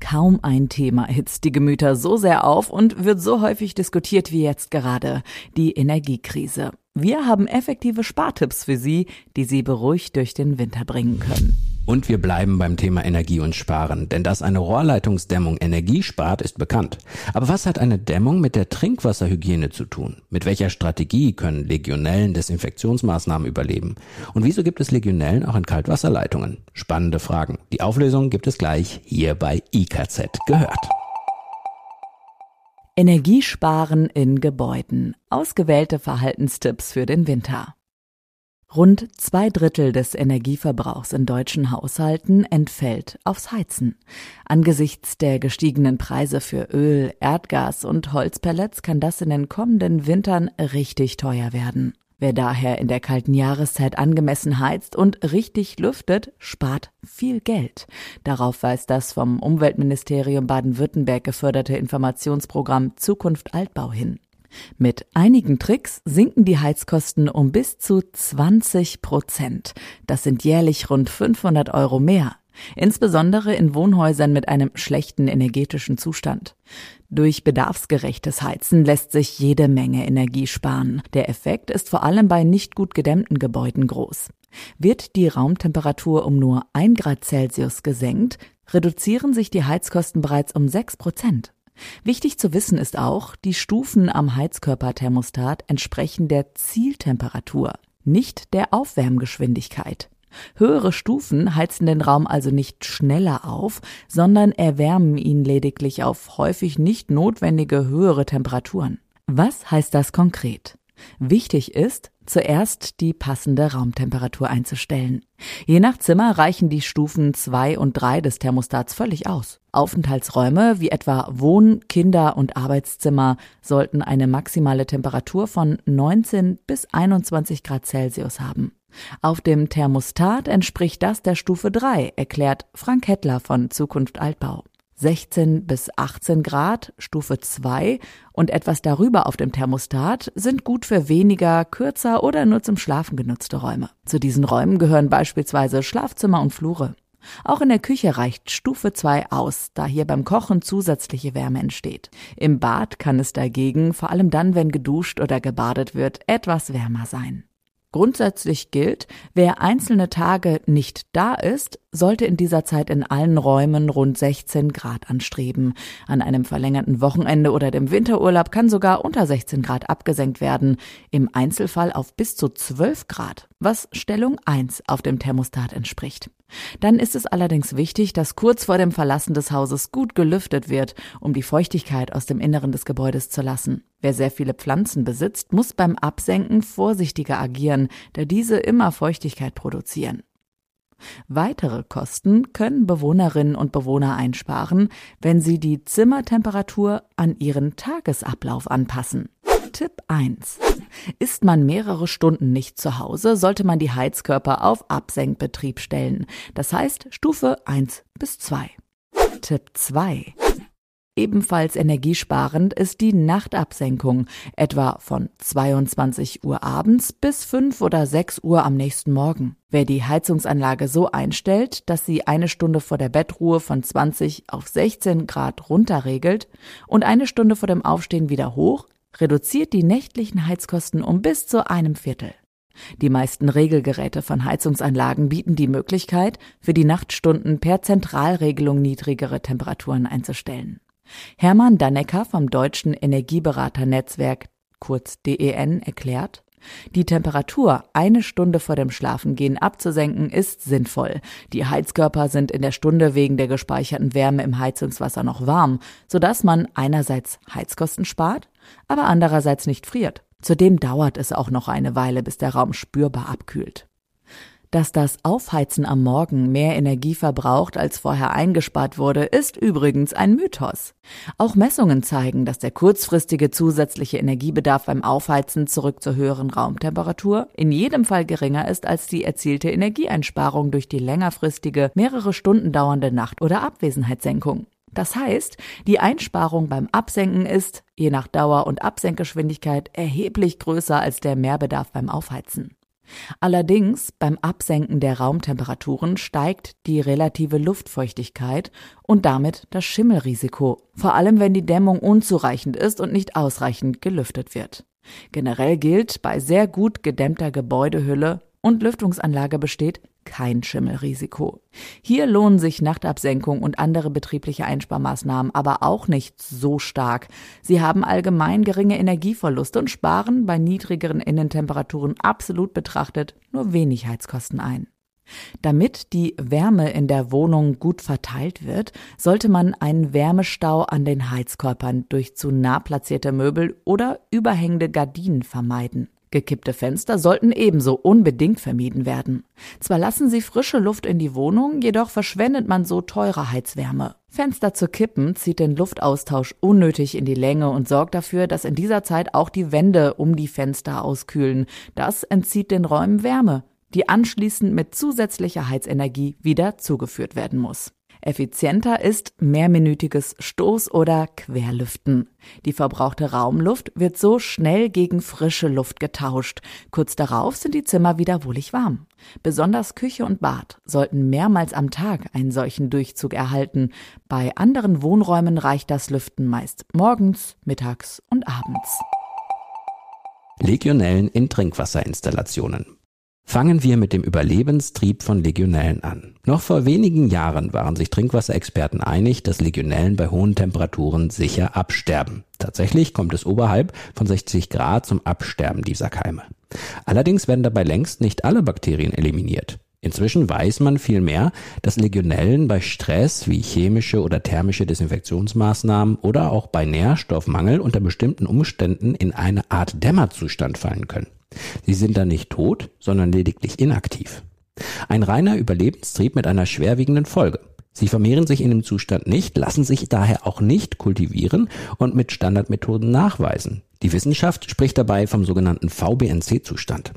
Kaum ein Thema hitzt die Gemüter so sehr auf und wird so häufig diskutiert wie jetzt gerade, die Energiekrise. Wir haben effektive Spartipps für Sie, die Sie beruhigt durch den Winter bringen können. Und wir bleiben beim Thema Energie und Sparen, denn dass eine Rohrleitungsdämmung Energie spart, ist bekannt. Aber was hat eine Dämmung mit der Trinkwasserhygiene zu tun? Mit welcher Strategie können Legionellen Desinfektionsmaßnahmen überleben? Und wieso gibt es Legionellen auch in Kaltwasserleitungen? Spannende Fragen. Die Auflösung gibt es gleich hier bei IKZ gehört. Energiesparen in Gebäuden. Ausgewählte Verhaltenstipps für den Winter. Rund zwei Drittel des Energieverbrauchs in deutschen Haushalten entfällt aufs Heizen. Angesichts der gestiegenen Preise für Öl, Erdgas und Holzpellets kann das in den kommenden Wintern richtig teuer werden. Wer daher in der kalten Jahreszeit angemessen heizt und richtig lüftet, spart viel Geld. Darauf weist das vom Umweltministerium Baden-Württemberg geförderte Informationsprogramm Zukunft Altbau hin. Mit einigen Tricks sinken die Heizkosten um bis zu 20 Prozent. Das sind jährlich rund 500 Euro mehr. Insbesondere in Wohnhäusern mit einem schlechten energetischen Zustand. Durch bedarfsgerechtes Heizen lässt sich jede Menge Energie sparen. Der Effekt ist vor allem bei nicht gut gedämmten Gebäuden groß. Wird die Raumtemperatur um nur ein Grad Celsius gesenkt, reduzieren sich die Heizkosten bereits um sechs Prozent. Wichtig zu wissen ist auch, die Stufen am Heizkörperthermostat entsprechen der Zieltemperatur, nicht der Aufwärmgeschwindigkeit. Höhere Stufen heizen den Raum also nicht schneller auf, sondern erwärmen ihn lediglich auf häufig nicht notwendige höhere Temperaturen. Was heißt das konkret? Wichtig ist, zuerst die passende Raumtemperatur einzustellen. Je nach Zimmer reichen die Stufen 2 und 3 des Thermostats völlig aus. Aufenthaltsräume wie etwa Wohn-, Kinder- und Arbeitszimmer sollten eine maximale Temperatur von 19 bis 21 Grad Celsius haben. Auf dem Thermostat entspricht das der Stufe 3, erklärt Frank Hettler von Zukunft Altbau. 16 bis 18 Grad, Stufe 2 und etwas darüber auf dem Thermostat sind gut für weniger, kürzer oder nur zum Schlafen genutzte Räume. Zu diesen Räumen gehören beispielsweise Schlafzimmer und Flure. Auch in der Küche reicht Stufe 2 aus, da hier beim Kochen zusätzliche Wärme entsteht. Im Bad kann es dagegen, vor allem dann, wenn geduscht oder gebadet wird, etwas wärmer sein. Grundsätzlich gilt, wer einzelne Tage nicht da ist, sollte in dieser Zeit in allen Räumen rund 16 Grad anstreben. An einem verlängerten Wochenende oder dem Winterurlaub kann sogar unter 16 Grad abgesenkt werden, im Einzelfall auf bis zu 12 Grad, was Stellung 1 auf dem Thermostat entspricht. Dann ist es allerdings wichtig, dass kurz vor dem Verlassen des Hauses gut gelüftet wird, um die Feuchtigkeit aus dem Inneren des Gebäudes zu lassen. Wer sehr viele Pflanzen besitzt, muss beim Absenken vorsichtiger agieren, da diese immer Feuchtigkeit produzieren. Weitere Kosten können Bewohnerinnen und Bewohner einsparen, wenn sie die Zimmertemperatur an ihren Tagesablauf anpassen. Tipp 1. Ist man mehrere Stunden nicht zu Hause, sollte man die Heizkörper auf Absenkbetrieb stellen. Das heißt Stufe 1 bis 2. Tipp 2. Ebenfalls energiesparend ist die Nachtabsenkung, etwa von 22 Uhr abends bis 5 oder 6 Uhr am nächsten Morgen. Wer die Heizungsanlage so einstellt, dass sie eine Stunde vor der Bettruhe von 20 auf 16 Grad runterregelt und eine Stunde vor dem Aufstehen wieder hoch, reduziert die nächtlichen Heizkosten um bis zu einem Viertel. Die meisten Regelgeräte von Heizungsanlagen bieten die Möglichkeit, für die Nachtstunden per Zentralregelung niedrigere Temperaturen einzustellen. Hermann Dannecker vom Deutschen Energieberaternetzwerk kurz DEN erklärt, Die Temperatur eine Stunde vor dem Schlafengehen abzusenken ist sinnvoll. Die Heizkörper sind in der Stunde wegen der gespeicherten Wärme im Heizungswasser noch warm, sodass man einerseits Heizkosten spart, aber andererseits nicht friert. Zudem dauert es auch noch eine Weile, bis der Raum spürbar abkühlt. Dass das Aufheizen am Morgen mehr Energie verbraucht, als vorher eingespart wurde, ist übrigens ein Mythos. Auch Messungen zeigen, dass der kurzfristige zusätzliche Energiebedarf beim Aufheizen zurück zur höheren Raumtemperatur in jedem Fall geringer ist als die erzielte Energieeinsparung durch die längerfristige, mehrere Stunden dauernde Nacht- oder Abwesenheitssenkung. Das heißt, die Einsparung beim Absenken ist, je nach Dauer und Absenkgeschwindigkeit, erheblich größer als der Mehrbedarf beim Aufheizen. Allerdings beim Absenken der Raumtemperaturen steigt die relative Luftfeuchtigkeit und damit das Schimmelrisiko, vor allem wenn die Dämmung unzureichend ist und nicht ausreichend gelüftet wird. Generell gilt, bei sehr gut gedämmter Gebäudehülle und Lüftungsanlage besteht kein Schimmelrisiko. Hier lohnen sich Nachtabsenkung und andere betriebliche Einsparmaßnahmen aber auch nicht so stark. Sie haben allgemein geringe Energieverluste und sparen bei niedrigeren Innentemperaturen absolut betrachtet nur wenig Heizkosten ein. Damit die Wärme in der Wohnung gut verteilt wird, sollte man einen Wärmestau an den Heizkörpern durch zu nah platzierte Möbel oder überhängende Gardinen vermeiden. Gekippte Fenster sollten ebenso unbedingt vermieden werden. Zwar lassen sie frische Luft in die Wohnung, jedoch verschwendet man so teure Heizwärme. Fenster zu kippen zieht den Luftaustausch unnötig in die Länge und sorgt dafür, dass in dieser Zeit auch die Wände um die Fenster auskühlen. Das entzieht den Räumen Wärme, die anschließend mit zusätzlicher Heizenergie wieder zugeführt werden muss. Effizienter ist mehrminütiges Stoß- oder Querlüften. Die verbrauchte Raumluft wird so schnell gegen frische Luft getauscht. Kurz darauf sind die Zimmer wieder wohlig warm. Besonders Küche und Bad sollten mehrmals am Tag einen solchen Durchzug erhalten. Bei anderen Wohnräumen reicht das Lüften meist morgens, mittags und abends. Legionellen in Trinkwasserinstallationen. Fangen wir mit dem Überlebenstrieb von Legionellen an. Noch vor wenigen Jahren waren sich Trinkwasserexperten einig, dass Legionellen bei hohen Temperaturen sicher absterben. Tatsächlich kommt es oberhalb von 60 Grad zum Absterben dieser Keime. Allerdings werden dabei längst nicht alle Bakterien eliminiert. Inzwischen weiß man vielmehr, dass Legionellen bei Stress wie chemische oder thermische Desinfektionsmaßnahmen oder auch bei Nährstoffmangel unter bestimmten Umständen in eine Art Dämmerzustand fallen können. Sie sind dann nicht tot, sondern lediglich inaktiv. Ein reiner Überlebenstrieb mit einer schwerwiegenden Folge. Sie vermehren sich in dem Zustand nicht, lassen sich daher auch nicht kultivieren und mit Standardmethoden nachweisen. Die Wissenschaft spricht dabei vom sogenannten VBNC-Zustand.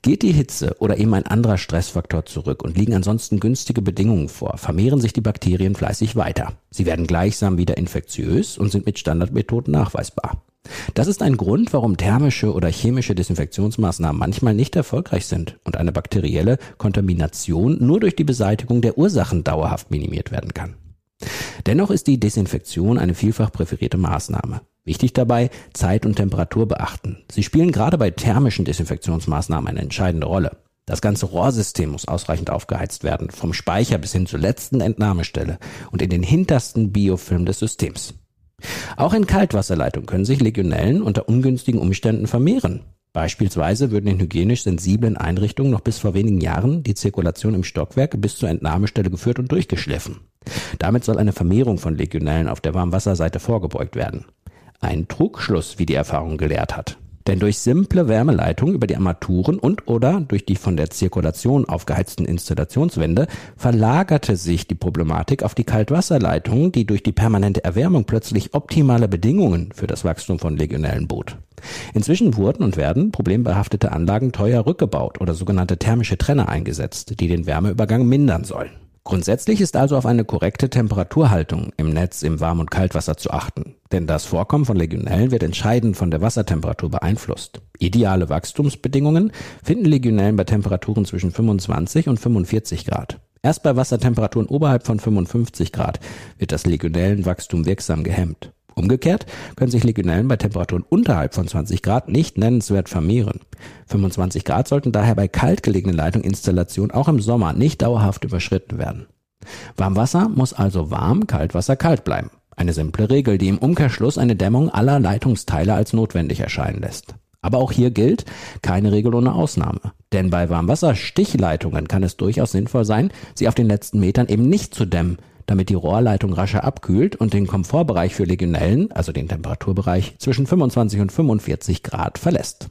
Geht die Hitze oder eben ein anderer Stressfaktor zurück und liegen ansonsten günstige Bedingungen vor, vermehren sich die Bakterien fleißig weiter. Sie werden gleichsam wieder infektiös und sind mit Standardmethoden nachweisbar. Das ist ein Grund, warum thermische oder chemische Desinfektionsmaßnahmen manchmal nicht erfolgreich sind und eine bakterielle Kontamination nur durch die Beseitigung der Ursachen dauerhaft minimiert werden kann. Dennoch ist die Desinfektion eine vielfach präferierte Maßnahme. Wichtig dabei, Zeit und Temperatur beachten. Sie spielen gerade bei thermischen Desinfektionsmaßnahmen eine entscheidende Rolle. Das ganze Rohrsystem muss ausreichend aufgeheizt werden, vom Speicher bis hin zur letzten Entnahmestelle und in den hintersten Biofilm des Systems. Auch in Kaltwasserleitungen können sich Legionellen unter ungünstigen Umständen vermehren. Beispielsweise würden in hygienisch sensiblen Einrichtungen noch bis vor wenigen Jahren die Zirkulation im Stockwerk bis zur Entnahmestelle geführt und durchgeschliffen. Damit soll eine Vermehrung von Legionellen auf der Warmwasserseite vorgebeugt werden. Ein Trugschluss, wie die Erfahrung gelehrt hat. Denn durch simple Wärmeleitung über die Armaturen und oder durch die von der Zirkulation aufgeheizten Installationswände verlagerte sich die Problematik auf die Kaltwasserleitung, die durch die permanente Erwärmung plötzlich optimale Bedingungen für das Wachstum von Legionellen bot. Inzwischen wurden und werden problembehaftete Anlagen teuer rückgebaut oder sogenannte thermische Trenner eingesetzt, die den Wärmeübergang mindern sollen. Grundsätzlich ist also auf eine korrekte Temperaturhaltung im Netz im Warm- und Kaltwasser zu achten, denn das Vorkommen von Legionellen wird entscheidend von der Wassertemperatur beeinflusst. Ideale Wachstumsbedingungen finden Legionellen bei Temperaturen zwischen 25 und 45 Grad. Erst bei Wassertemperaturen oberhalb von 55 Grad wird das Legionellenwachstum wirksam gehemmt. Umgekehrt können sich Legionellen bei Temperaturen unterhalb von 20 Grad nicht nennenswert vermehren. 25 Grad sollten daher bei kalt gelegenen Leitungsinstallationen auch im Sommer nicht dauerhaft überschritten werden. Warmwasser muss also warm, Kaltwasser kalt bleiben. Eine simple Regel, die im Umkehrschluss eine Dämmung aller Leitungsteile als notwendig erscheinen lässt. Aber auch hier gilt, keine Regel ohne Ausnahme. Denn bei Warmwasserstichleitungen kann es durchaus sinnvoll sein, sie auf den letzten Metern eben nicht zu dämmen, damit die Rohrleitung rascher abkühlt und den Komfortbereich für Legionellen, also den Temperaturbereich, zwischen 25 und 45 Grad verlässt.